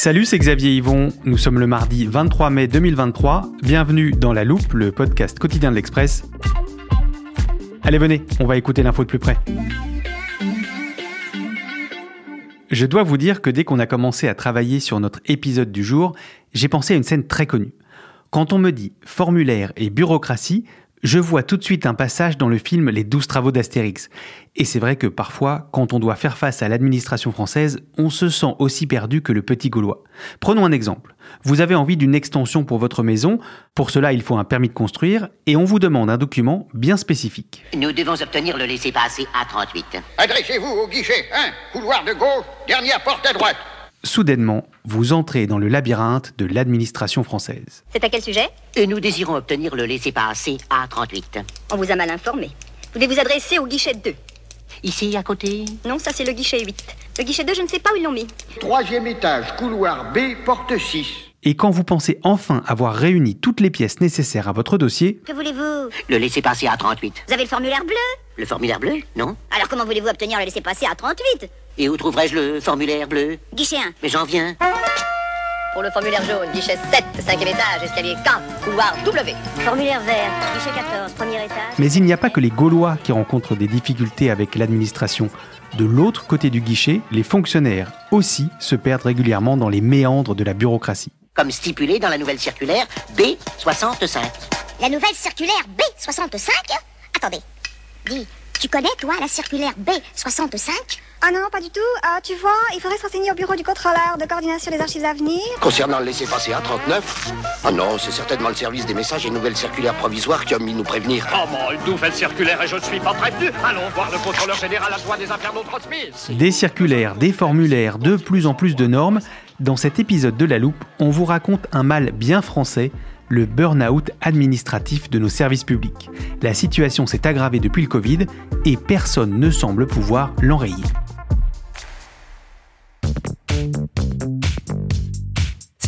Salut, c'est Xavier Yvon. Nous sommes le mardi 23 mai 2023. Bienvenue dans La Loupe, le podcast quotidien de l'Express. Allez, venez, on va écouter l'info de plus près. Je dois vous dire que dès qu'on a commencé à travailler sur notre épisode du jour, j'ai pensé à une scène très connue. Quand on me dit formulaire et bureaucratie, je vois tout de suite un passage dans le film Les douze travaux d'Astérix. Et c'est vrai que parfois, quand on doit faire face à l'administration française, on se sent aussi perdu que le petit Gaulois. Prenons un exemple. Vous avez envie d'une extension pour votre maison, pour cela il faut un permis de construire, et on vous demande un document bien spécifique. Nous devons obtenir le laissez-passer A38. Adressez-vous au guichet 1, couloir de gauche, dernière porte à droite. Soudainement, vous entrez dans le labyrinthe de l'administration française. C'est à quel sujet Et nous désirons obtenir le laissez-passer A38. On vous a mal informé. Vous devez vous adresser au guichet 2. Ici, à côté Non, ça c'est le guichet 8. Le guichet 2, je ne sais pas où ils l'ont mis. Troisième étage, couloir B, porte 6. Et quand vous pensez enfin avoir réuni toutes les pièces nécessaires à votre dossier, Que voulez-vous Le laissez-passer A38. Vous avez le formulaire bleu Le formulaire bleu Non Alors comment voulez-vous obtenir le laissez-passer à 38 Et où trouverai-je le formulaire bleu Guichet 1. Mais j'en viens. Pour le formulaire jaune, guichet 7, cinquième étage, escalier K, couloir W. Formulaire vert, guichet 14, premier étage. mais il n'y a pas que les Gaulois qui rencontrent des difficultés avec l'administration. De l'autre côté du guichet, les fonctionnaires aussi se perdent régulièrement dans les méandres de la bureaucratie. Comme stipulé dans la nouvelle circulaire B65. La nouvelle circulaire B65 Attendez. Dis, tu connais, toi, la circulaire B65 Ah non, pas du tout. Ah, tu vois, il faudrait se renseigner au bureau du contrôleur de coordination des archives à venir. Concernant le laissez-passer A39 Ah non, c'est certainement le service des messages et nouvelles circulaires provisoires qui a mis nous prévenir. Comment une nouvelle circulaire et je ne suis pas prévenu Allons voir le contrôleur général à joie des infernaux transmises. Des circulaires, des formulaires, de plus en plus de normes. Dans cet épisode de La Loupe, on vous raconte un mal bien français, le burn-out administratif de nos services publics. La situation s'est aggravée depuis le Covid et personne ne semble pouvoir l'enrayer.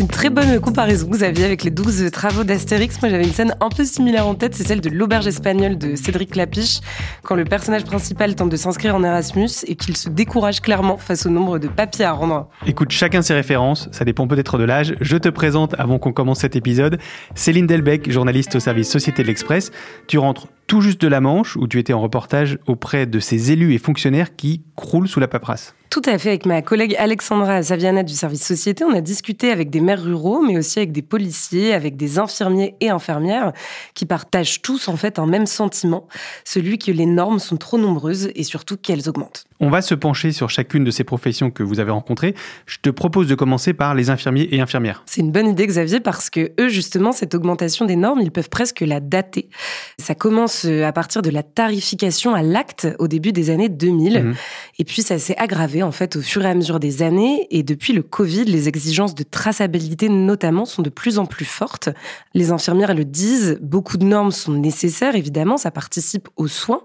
C'est une très bonne comparaison, Xavier, avec les 12 travaux d'Astérix. Moi, j'avais une scène un peu similaire en tête, c'est celle de l'auberge espagnole de Cédric Lapiche, quand le personnage principal tente de s'inscrire en Erasmus et qu'il se décourage clairement face au nombre de papiers à rendre. Écoute chacun ses références, ça dépend peut-être de l'âge. Je te présente, avant qu'on commence cet épisode, Céline Delbecq, journaliste au service Société de l'Express. Tu rentres tout juste de la Manche, où tu étais en reportage auprès de ces élus et fonctionnaires qui croulent sous la paperasse. Tout à fait, avec ma collègue Alexandra Saviana du service Société, on a discuté avec des maires ruraux, mais aussi avec des policiers, avec des infirmiers et infirmières, qui partagent tous en fait un même sentiment, celui que les normes sont trop nombreuses et surtout qu'elles augmentent. On va se pencher sur chacune de ces professions que vous avez rencontrées. Je te propose de commencer par les infirmiers et infirmières. C'est une bonne idée, Xavier, parce que eux, justement, cette augmentation des normes, ils peuvent presque la dater. Ça commence euh, à partir de la tarification à l'acte au début des années 2000. Mhm. Et puis, ça s'est aggravé, en fait, au fur et à mesure des années. Et depuis le Covid, les exigences de traçabilité, notamment, sont de plus en plus fortes. Les infirmières le disent, beaucoup de normes sont nécessaires, évidemment, ça participe aux soins.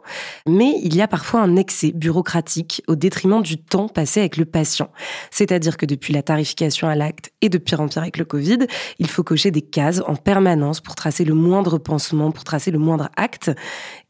Mais il y a parfois un excès bureaucratique au détriment du temps passé avec le patient. C'est-à-dire que depuis la tarification à l'acte et de pire en pire avec le Covid, il faut cocher des cases en permanence pour tracer le moindre pansement, pour tracer le moindre acte.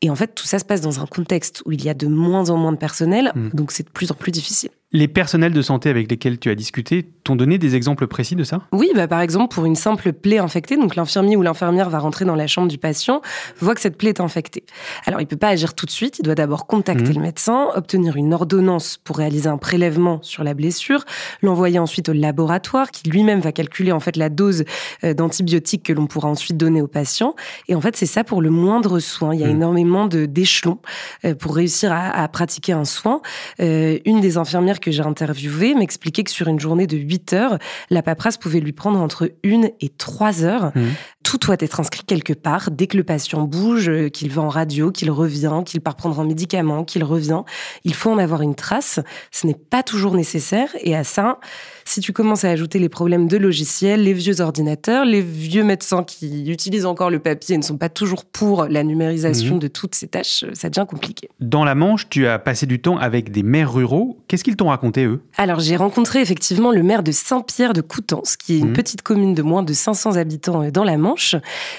Et en fait, tout ça se passe dans un contexte où il y a de moins en moins de personnel, Mm. donc c'est de plus en plus difficile. Les personnels de santé avec lesquels tu as discuté t'ont donné des exemples précis de ça? Oui, bah par exemple pour une simple plaie infectée, donc l'infirmier ou l'infirmière va rentrer dans la chambre du patient, voit que cette plaie est infectée. Alors il peut pas agir tout de suite, il doit d'abord contacter Mhm. le médecin, obtenir une ordonnance pour réaliser un prélèvement sur la blessure, l'envoyer ensuite au laboratoire qui lui-même va calculer en fait la dose euh, d'antibiotiques que l'on pourra ensuite donner au patient. Et en fait c'est ça pour le moindre soin. Il y a Mhm. énormément d'échelons euh, pour réussir à, à pratiquer un soin. Euh, une des infirmières que j'ai interviewées m'expliquait que sur une journée de 8 heures, la paperasse pouvait lui prendre entre 1 et 3 heures. Mhm. Tout doit être inscrit quelque part. Dès que le patient bouge, euh, qu'il va en radio, qu'il revient, qu'il part prendre un médicament, qu'il revient, il faut en avoir une trace. Ce n'est pas toujours nécessaire. Et à ça, si tu commences à ajouter les problèmes de logiciels, les vieux ordinateurs, les vieux médecins qui utilisent encore le papier et ne sont pas toujours pour la numérisation Mhm. de toutes ces tâches, euh, ça devient compliqué. Dans la Manche, tu as passé du temps avec des maires ruraux. Qu'est-ce qu'ils t'ont raconté, eux? Alors, j'ai rencontré effectivement le maire de Saint-Pierre de Coutances, qui est une Mhm. petite commune de moins de 500 habitants euh, dans la Manche,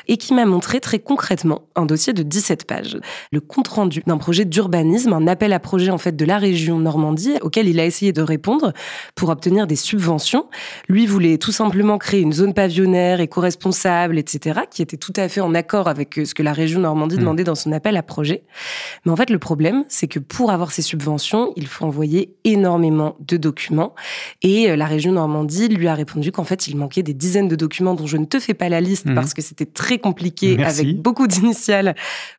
et qui m'a montré très concrètement un dossier de 17 pages. Le compte-rendu d'un projet d'urbanisme, un appel à projet en fait de la région Normandie, auquel il a essayé de répondre pour obtenir des subventions. Lui voulait tout simplement créer une zone pavillonnaire, éco-responsable, etc., qui était tout à fait en accord avec euh, ce que la région Normandie Mhm. demandait dans son appel à projet. Mais en fait, le problème, c'est que pour avoir ces subventions, il faut envoyer énormément de documents. Et euh, la région Normandie lui a répondu qu'en fait, il manquait des dizaines de documents dont je ne te fais pas la liste Mhm. parce que c'était très compliqué Merci. avec beaucoup d'initiales.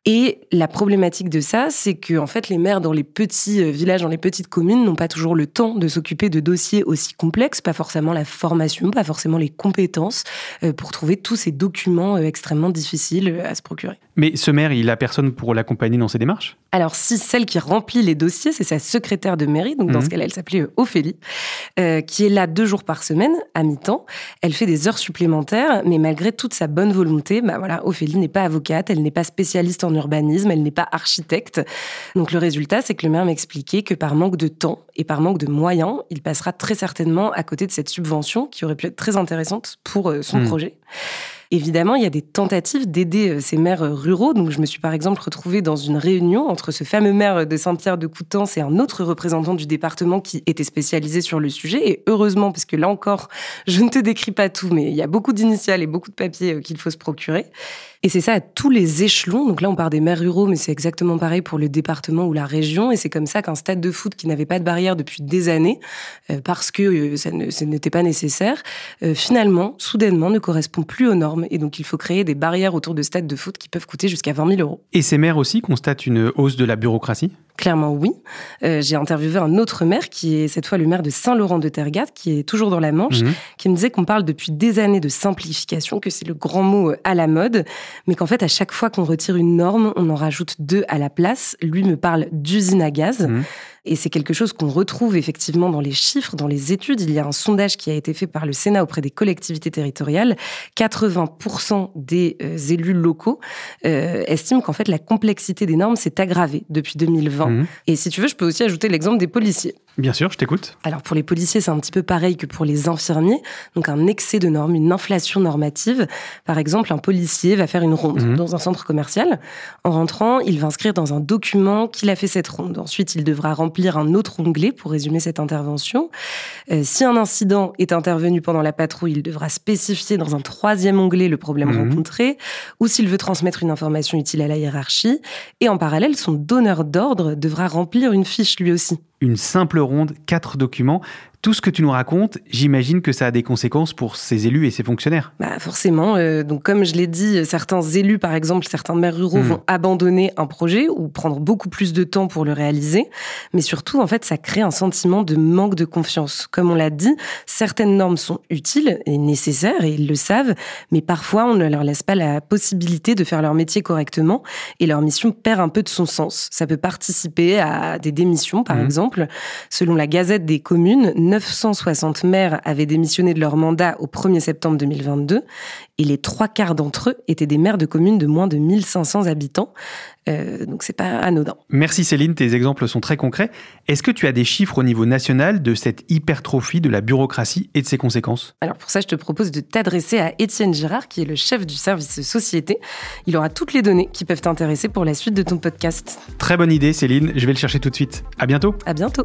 Et la problématique de ça, c'est que en fait, les maires dans les petits euh, villages, dans les petites communes, n'ont pas toujours le temps de s'occuper de dossiers aussi complexes, pas forcément la formation, pas forcément les compétences euh, pour trouver tous ces documents extrêmement difficiles à se procurer. Mais ce maire, il a personne pour l'accompagner dans ses démarches? Alors, si celle qui remplit les dossiers, c'est sa secrétaire de mairie, donc dans Mhm. ce cas-là, elle s'appelait Ophélie, euh, qui est là deux jours par semaine, à mi-temps. Elle fait des heures supplémentaires, mais malgré toute sa bonne volonté, bah voilà, Ophélie n'est pas avocate, elle n'est pas spécialiste en urbanisme, elle n'est pas architecte. Donc, le résultat, c'est que le maire m'expliquait que par manque de temps et par manque de moyens, il passera très certainement à côté de cette subvention qui aurait pu être très intéressante pour euh, son Mhm. projet. Évidemment, il y a des tentatives d'aider euh, ces maires euh, ruraux. Donc, je me suis par exemple retrouvée dans une réunion entre ce fameux maire de Saint-Pierre de Coutances et un autre représentant du département qui était spécialisé sur le sujet. Et heureusement, parce que là encore, je ne te décris pas tout, mais il y a beaucoup d'initiales et beaucoup de papiers euh, qu'il faut se procurer. Et c'est ça à tous les échelons. Donc là, on parle des maires ruraux, mais c'est exactement pareil pour le département ou la région. Et c'est comme ça qu'un stade de foot qui n'avait pas de barrière depuis des années, euh, parce que euh, ça n'était pas nécessaire, euh, finalement, soudainement, ne correspond plus aux normes. Et donc, il faut créer des barrières autour de stades de foot qui peuvent coûter jusqu'à 20 000 euros. Et ces maires aussi constatent une hausse de la bureaucratie? Clairement, oui. Euh, J'ai interviewé un autre maire, qui est cette fois le maire de Saint-Laurent-de-Tergat, qui est toujours dans la Manche, Mhm. qui me disait qu'on parle depuis des années de simplification, que c'est le grand mot euh, à la mode, mais qu'en fait, à chaque fois qu'on retire une norme, on en rajoute deux à la place. Lui me parle d'usine à gaz. Mhm. Et c'est quelque chose qu'on retrouve effectivement dans les chiffres, dans les études. Il y a un sondage qui a été fait par le Sénat auprès des collectivités territoriales. 80% des euh, élus locaux euh, estiment qu'en fait la complexité des normes s'est aggravée depuis 2020. Mhm. Et si tu veux, je peux aussi ajouter l'exemple des policiers. Bien sûr, je t'écoute. Alors pour les policiers, c'est un petit peu pareil que pour les infirmiers. Donc un excès de normes, une inflation normative. Par exemple, un policier va faire une ronde Mhm. dans un centre commercial. En rentrant, il va inscrire dans un document qu'il a fait cette ronde. Ensuite, il devra remplir un autre onglet pour résumer cette intervention. Euh, si un incident est intervenu pendant la patrouille, il devra spécifier dans un troisième onglet le problème Mhm. rencontré ou s'il veut transmettre une information utile à la hiérarchie. Et en parallèle, son donneur d'ordre devra remplir une fiche lui aussi. Une simple ronde, quatre documents. Tout ce que tu nous racontes, j'imagine que ça a des conséquences pour ces élus et ces fonctionnaires. Bah forcément. euh, donc comme je l'ai dit, certains élus, par exemple, certains maires ruraux Hmm. vont abandonner un projet ou prendre beaucoup plus de temps pour le réaliser. Mais surtout, en fait, ça crée un sentiment de manque de confiance. Comme on l'a dit, certaines normes sont utiles et nécessaires et ils le savent, mais parfois on ne leur laisse pas la possibilité de faire leur métier correctement et leur mission perd un peu de son sens. Ça peut participer à des démissions, par Mhm. exemple. Selon la Gazette des communes, 960 maires avaient démissionné de leur mandat au 1er septembre 2022 et les trois quarts d'entre eux étaient des maires de communes de moins de 1500 habitants. Euh, donc c'est pas anodin. Merci Céline, tes exemples sont très concrets. Est-ce que tu as des chiffres au niveau national de cette hypertrophie de la bureaucratie et de ses conséquences? Alors pour ça, je te propose de t'adresser à Étienne Girard, qui est le chef du service société. Il aura toutes les données qui peuvent t'intéresser pour la suite de ton podcast. Très bonne idée Céline, je vais le chercher tout de suite. À bientôt. À bientôt.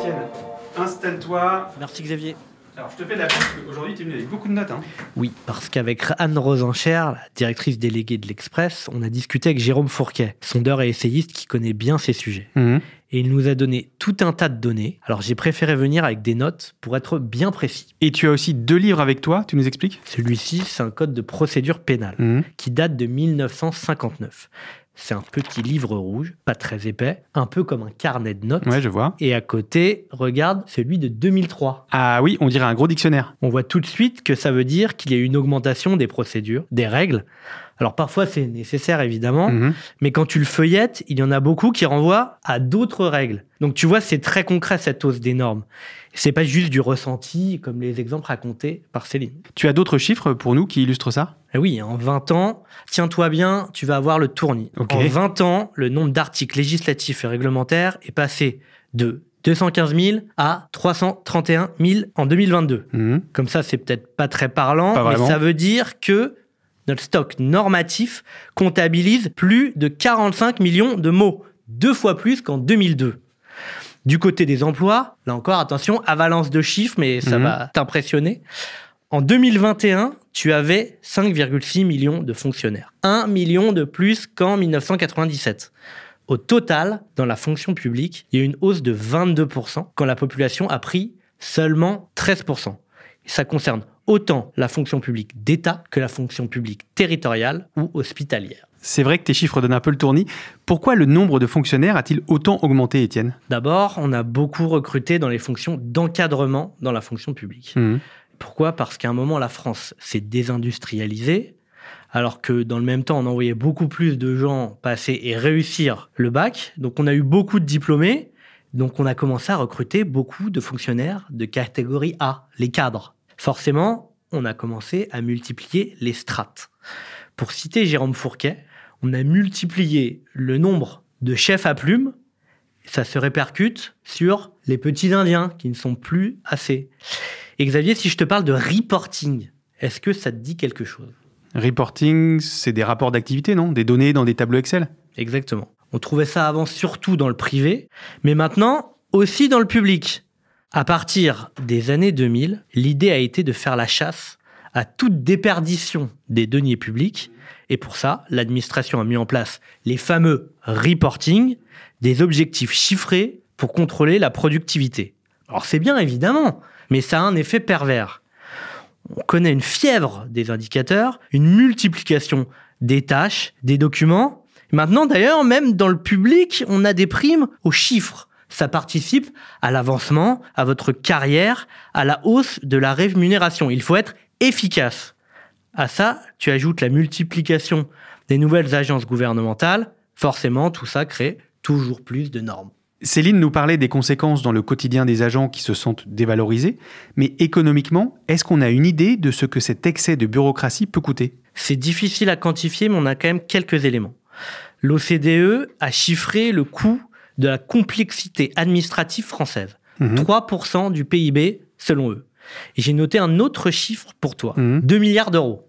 Étienne, installe-toi. Merci Xavier. Alors je te fais de la pub, aujourd'hui tu es venu avec beaucoup de notes. Hein. Oui, parce qu'avec Anne Rosencher, directrice déléguée de l'Express, on a discuté avec Jérôme Fourquet, sondeur et essayiste qui connaît bien ces sujets. Mhm. Et il nous a donné tout un tas de données. Alors j'ai préféré venir avec des notes pour être bien précis. Et tu as aussi deux livres avec toi, tu nous expliques? Celui-ci, c'est un code de procédure pénale Mhm. qui date de 1959. C'est un petit livre rouge, pas très épais, un peu comme un carnet de notes. Ouais, je vois. Et à côté, regarde celui de 2003. Ah oui, on dirait un gros dictionnaire. On voit tout de suite que ça veut dire qu'il y a eu une augmentation des procédures, des règles. Alors parfois c'est nécessaire évidemment, Mhm. mais quand tu le feuillettes, il y en a beaucoup qui renvoient à d'autres règles. Donc tu vois, c'est très concret cette hausse des normes. C'est pas juste du ressenti comme les exemples racontés par Céline. Tu as d'autres chiffres pour nous qui illustrent ça? Eh oui, en 20 ans, tiens-toi bien, tu vas avoir le tournis. En 20 ans, le nombre d'articles législatifs et réglementaires est passé de 215 000 à 331 000 en 2022. Mhm. Comme ça, c'est peut-être pas très parlant, Pas mais ça veut dire que notre stock normatif comptabilise plus de 45 millions de mots, deux fois plus qu'en 2002. Du côté des emplois, là encore, attention, avalance de chiffres, mais ça Mhm. va t'impressionner. En 2021, tu avais 5,6 millions de fonctionnaires. 1 million de plus qu'en 1997. Au total, dans la fonction publique, il y a eu une hausse de 22% quand la population a pris seulement 13%. Et ça concerne autant la fonction publique d'État que la fonction publique territoriale ou hospitalière. C'est vrai que tes chiffres donnent un peu le tournis. Pourquoi le nombre de fonctionnaires a-t-il autant augmenté, Étienne? D'abord, on a beaucoup recruté dans les fonctions d'encadrement dans la fonction publique. Mhm. Pourquoi? Parce qu'à un moment, la France s'est désindustrialisée, alors que dans le même temps, on envoyait beaucoup plus de gens passer et réussir le bac. Donc on a eu beaucoup de diplômés, donc on a commencé à recruter beaucoup de fonctionnaires de catégorie A, les cadres. Forcément, on a commencé à multiplier les strates. Pour citer Jérôme Fourquet, on a multiplié le nombre de chefs à plumes ça se répercute sur les petits Indiens qui ne sont plus assez. Et Xavier, si je te parle de reporting, est-ce que ça te dit quelque chose? Reporting, c'est des rapports d'activité, non? Des données dans des tableaux Excel? Exactement. On trouvait ça avant surtout dans le privé, mais maintenant aussi dans le public. À partir des années 2000, l'idée a été de faire la chasse à toute déperdition des deniers publics. Et pour ça, l'administration a mis en place les fameux reporting, des objectifs chiffrés pour contrôler la productivité. Alors c'est bien évidemment, mais ça a un effet pervers. On connaît une fièvre des indicateurs, une multiplication des tâches, des documents. Maintenant d'ailleurs, même dans le public, on a des primes aux chiffres. Ça participe à l'avancement, à votre carrière, à la hausse de la rémunération. Il faut être efficace. À ça, tu ajoutes la multiplication des nouvelles agences gouvernementales. Forcément, tout ça crée toujours plus de normes. Céline nous parlait des conséquences dans le quotidien des agents qui se sentent dévalorisés, mais économiquement, est-ce qu'on a une idée de ce que cet excès de bureaucratie peut coûter? C'est difficile à quantifier, mais on a quand même quelques éléments. L'OCDE a chiffré le coût de la complexité administrative française. Mhm. 3% du PIB selon eux. Et j'ai noté un autre chiffre pour toi. Mhm. 2 milliards d'euros.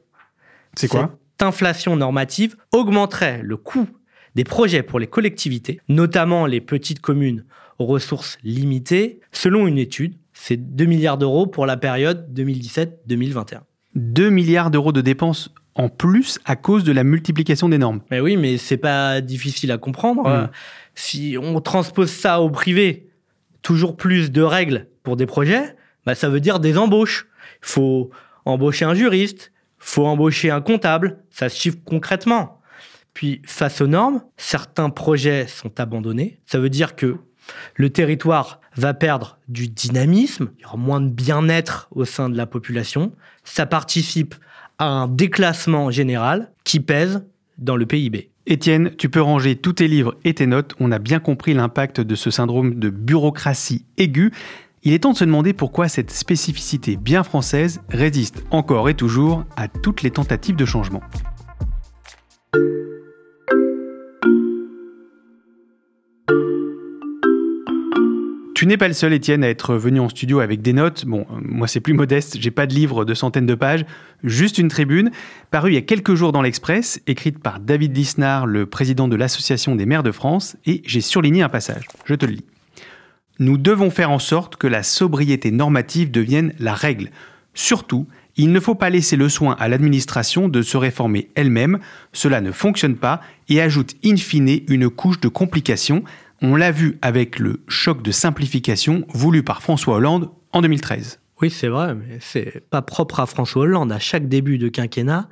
C'est quoi Cette inflation normative augmenterait le coût des projets pour les collectivités, notamment les petites communes aux ressources limitées. Selon une étude, c'est 2 milliards d'euros pour la période 2017-2021. 2 milliards d'euros de dépenses en plus à cause de la multiplication des normes. Mais oui, mais c'est pas difficile à comprendre. Mm. Euh, Si on transpose ça au privé, toujours plus de règles pour des projets, bah ça veut dire des embauches. Il faut embaucher un juriste, faut embaucher un comptable, ça se chiffre concrètement. Puis face aux normes, certains projets sont abandonnés. Ça veut dire que le territoire va perdre du dynamisme, il y aura moins de bien-être au sein de la population. Ça participe à un déclassement général qui pèse dans le PIB. Étienne, tu peux ranger tous tes livres et tes notes. On a bien compris l'impact de ce syndrome de bureaucratie aiguë. Il est temps de se demander pourquoi cette spécificité bien française résiste encore et toujours à toutes les tentatives de changement. Tu n'es pas le seul, Étienne, à être venu en studio avec des notes. Bon, euh, moi c'est plus modeste, j'ai pas de livre de centaines de pages, juste une tribune, parue il y a quelques jours dans l'Express, écrite par David Lisnard, le président de l'Association des maires de France, et j'ai surligné un passage. Je te le lis. Nous devons faire en sorte que la sobriété normative devienne la règle. Surtout, il ne faut pas laisser le soin à l'administration de se réformer elle-même, cela ne fonctionne pas et ajoute in fine une couche de complications on l'a vu avec le choc de simplification voulu par François Hollande en 2013. Oui, c'est vrai, mais c'est pas propre à François Hollande. À chaque début de quinquennat,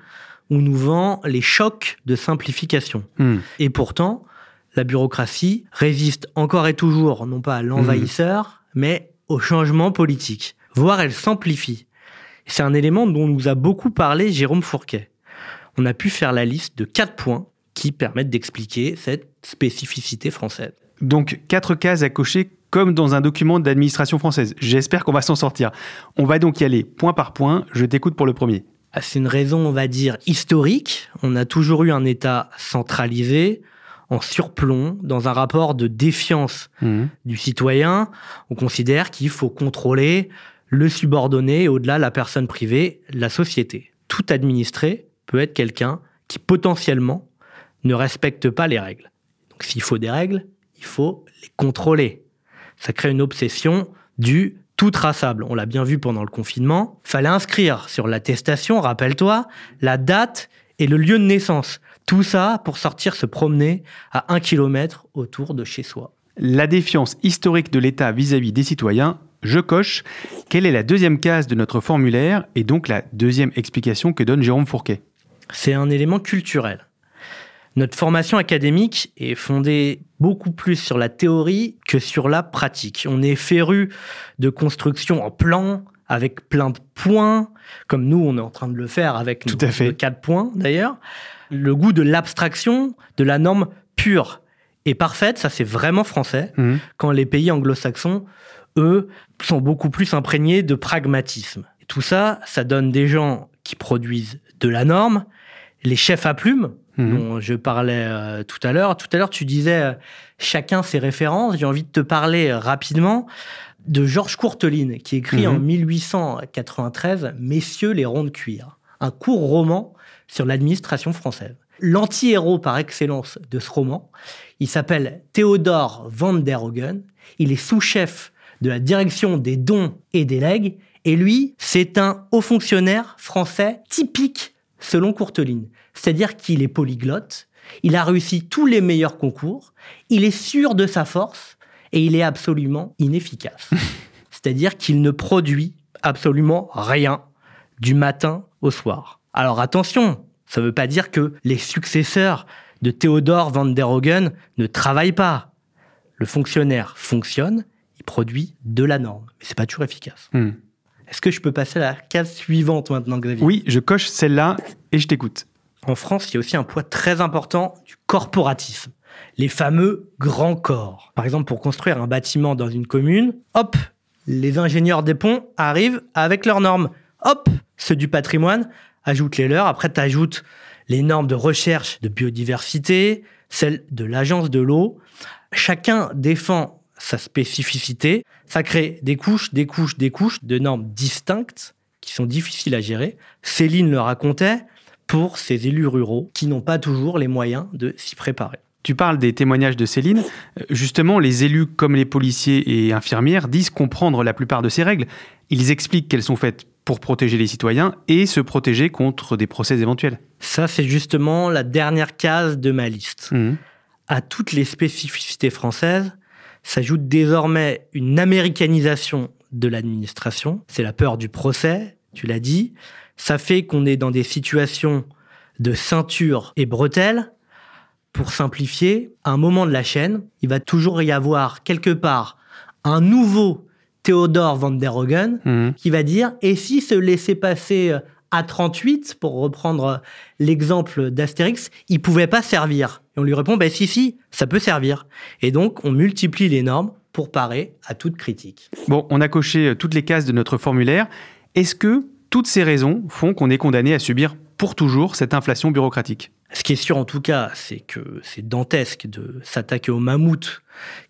on nous vend les chocs de simplification. Hmm. Et pourtant, la bureaucratie résiste encore et toujours, non pas à l'envahisseur, hmm. mais au changement politique. Voire elle s'amplifie. C'est un élément dont nous a beaucoup parlé Jérôme Fourquet. On a pu faire la liste de quatre points qui permettent d'expliquer cette spécificité française. Donc quatre cases à cocher comme dans un document d'administration française. J'espère qu'on va s'en sortir. On va donc y aller point par point. Je t'écoute pour le premier. Ah, c'est une raison, on va dire, historique. On a toujours eu un État centralisé, en surplomb, dans un rapport de défiance mmh. du citoyen. On considère qu'il faut contrôler le subordonné et au-delà la personne privée, la société. Tout administré peut être quelqu'un qui potentiellement ne respecte pas les règles. Donc s'il faut des règles, il faut les contrôler. Ça crée une obsession du tout traçable. On l'a bien vu pendant le confinement. Fallait inscrire sur l'attestation, rappelle-toi, la date et le lieu de naissance. Tout ça pour sortir se promener à un kilomètre autour de chez soi. La défiance historique de l'État vis-à-vis des citoyens, je coche. Quelle est la deuxième case de notre formulaire et donc la deuxième explication que donne Jérôme Fourquet? C'est un élément culturel. Notre formation académique est fondée beaucoup plus sur la théorie que sur la pratique. On est féru de construction en plan, avec plein de points, comme nous, on est en train de le faire avec Tout à fait. quatre points d'ailleurs. Le goût de l'abstraction, de la norme pure et parfaite, ça c'est vraiment français, mmh. quand les pays anglo-saxons, eux, sont beaucoup plus imprégnés de pragmatisme. Et tout ça, ça donne des gens qui produisent de la norme, les chefs à plumes, Mhm. dont je parlais euh, tout à l'heure. Tout à l'heure, tu disais euh, chacun ses références. J'ai envie de te parler euh, rapidement de Georges Courteline, qui écrit en 1893 mhm. Messieurs les ronds de cuir, un court roman sur l'administration française. L'anti-héros par excellence de ce roman, il s'appelle Théodore van der Hogen. Il est sous-chef de la direction des dons et des legs. Et lui, c'est un haut fonctionnaire français typique selon Courteline. C'est-à-dire qu'il est polyglotte, il a réussi tous les meilleurs concours, il est sûr de sa force et il est absolument inefficace. C'est-à-dire qu'il ne produit absolument rien du matin au soir. Alors attention, ça ne veut pas dire que les successeurs de Théodore van der Hogen ne travaillent pas. Le fonctionnaire fonctionne, il produit de la norme, mais c'est pas toujours efficace. Hmm. Est-ce que je peux passer à la case suivante maintenant, Xavier? Oui, je coche celle-là et je t'écoute. En France, il y a aussi un poids très important du corporatisme. Les fameux grands corps. Par exemple, pour construire un bâtiment dans une commune, hop, les ingénieurs des ponts arrivent avec leurs normes. Hop, ceux du patrimoine ajoutent les leurs. Après, tu ajoutes les normes de recherche de biodiversité, celles de l'agence de l'eau. Chacun défend sa spécificité. Ça crée des couches, des couches, des couches de normes distinctes qui sont difficiles à gérer. Céline le racontait, pour ces élus ruraux qui n'ont pas toujours les moyens de s'y préparer. Tu parles des témoignages de Céline. Euh, justement, les élus comme les policiers et infirmières disent comprendre la plupart de ces règles. Ils expliquent qu'elles sont faites pour protéger les citoyens et se protéger contre des procès éventuels. Ça, c'est justement la dernière case de ma liste. Mmh. À toutes les spécificités françaises s'ajoute désormais une américanisation de l'administration. C'est la peur du procès, tu l'as dit. Ça fait qu'on est dans des situations de ceinture et bretelles. Pour simplifier, à un moment de la chaîne, il va toujours y avoir quelque part un nouveau Théodore van der Hogen mhm. qui va dire et si se laisser passer A38, pour reprendre l'exemple d'Astérix, il pouvait pas servir? Et on lui répond, ben si, si, ça peut servir. Et donc, on multiplie les normes pour parer à toute critique. Bon, on a coché toutes les cases de notre formulaire. Est-ce que toutes ces raisons font qu'on est condamné à subir pour toujours cette inflation bureaucratique? Ce qui est sûr en tout cas, c'est que c'est dantesque de s'attaquer au mammouth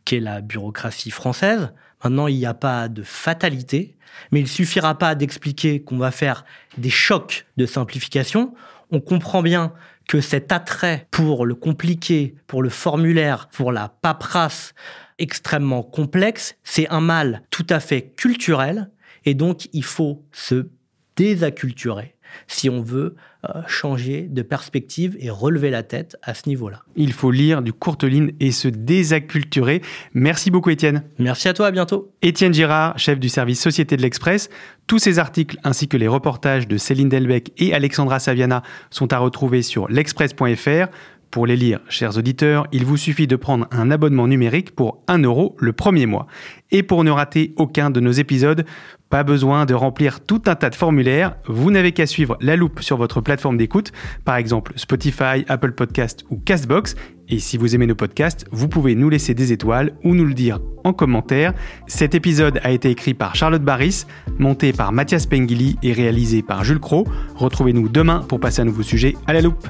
qu'est la bureaucratie française. Maintenant, il n'y a pas de fatalité, mais il suffira pas d'expliquer qu'on va faire des chocs de simplification. On comprend bien que cet attrait pour le compliqué, pour le formulaire, pour la paperasse extrêmement complexe, c'est un mal tout à fait culturel et donc il faut se désacculturer si on veut euh, changer de perspective et relever la tête à ce niveau-là. Il faut lire du Courteline et se désacculturer. Merci beaucoup Étienne. Merci à toi, à bientôt. Étienne Girard, chef du service Société de l'Express. Tous ces articles ainsi que les reportages de Céline Delbecq et Alexandra Saviana sont à retrouver sur l'express.fr. Pour les lire, chers auditeurs, il vous suffit de prendre un abonnement numérique pour 1 euro le premier mois. Et pour ne rater aucun de nos épisodes, pas besoin de remplir tout un tas de formulaires, vous n'avez qu'à suivre la loupe sur votre plateforme d'écoute, par exemple Spotify, Apple Podcast ou Castbox. Et si vous aimez nos podcasts, vous pouvez nous laisser des étoiles ou nous le dire en commentaire. Cet épisode a été écrit par Charlotte Barris, monté par Mathias Pengili et réalisé par Jules Cro. Retrouvez-nous demain pour passer un nouveau sujet à la loupe.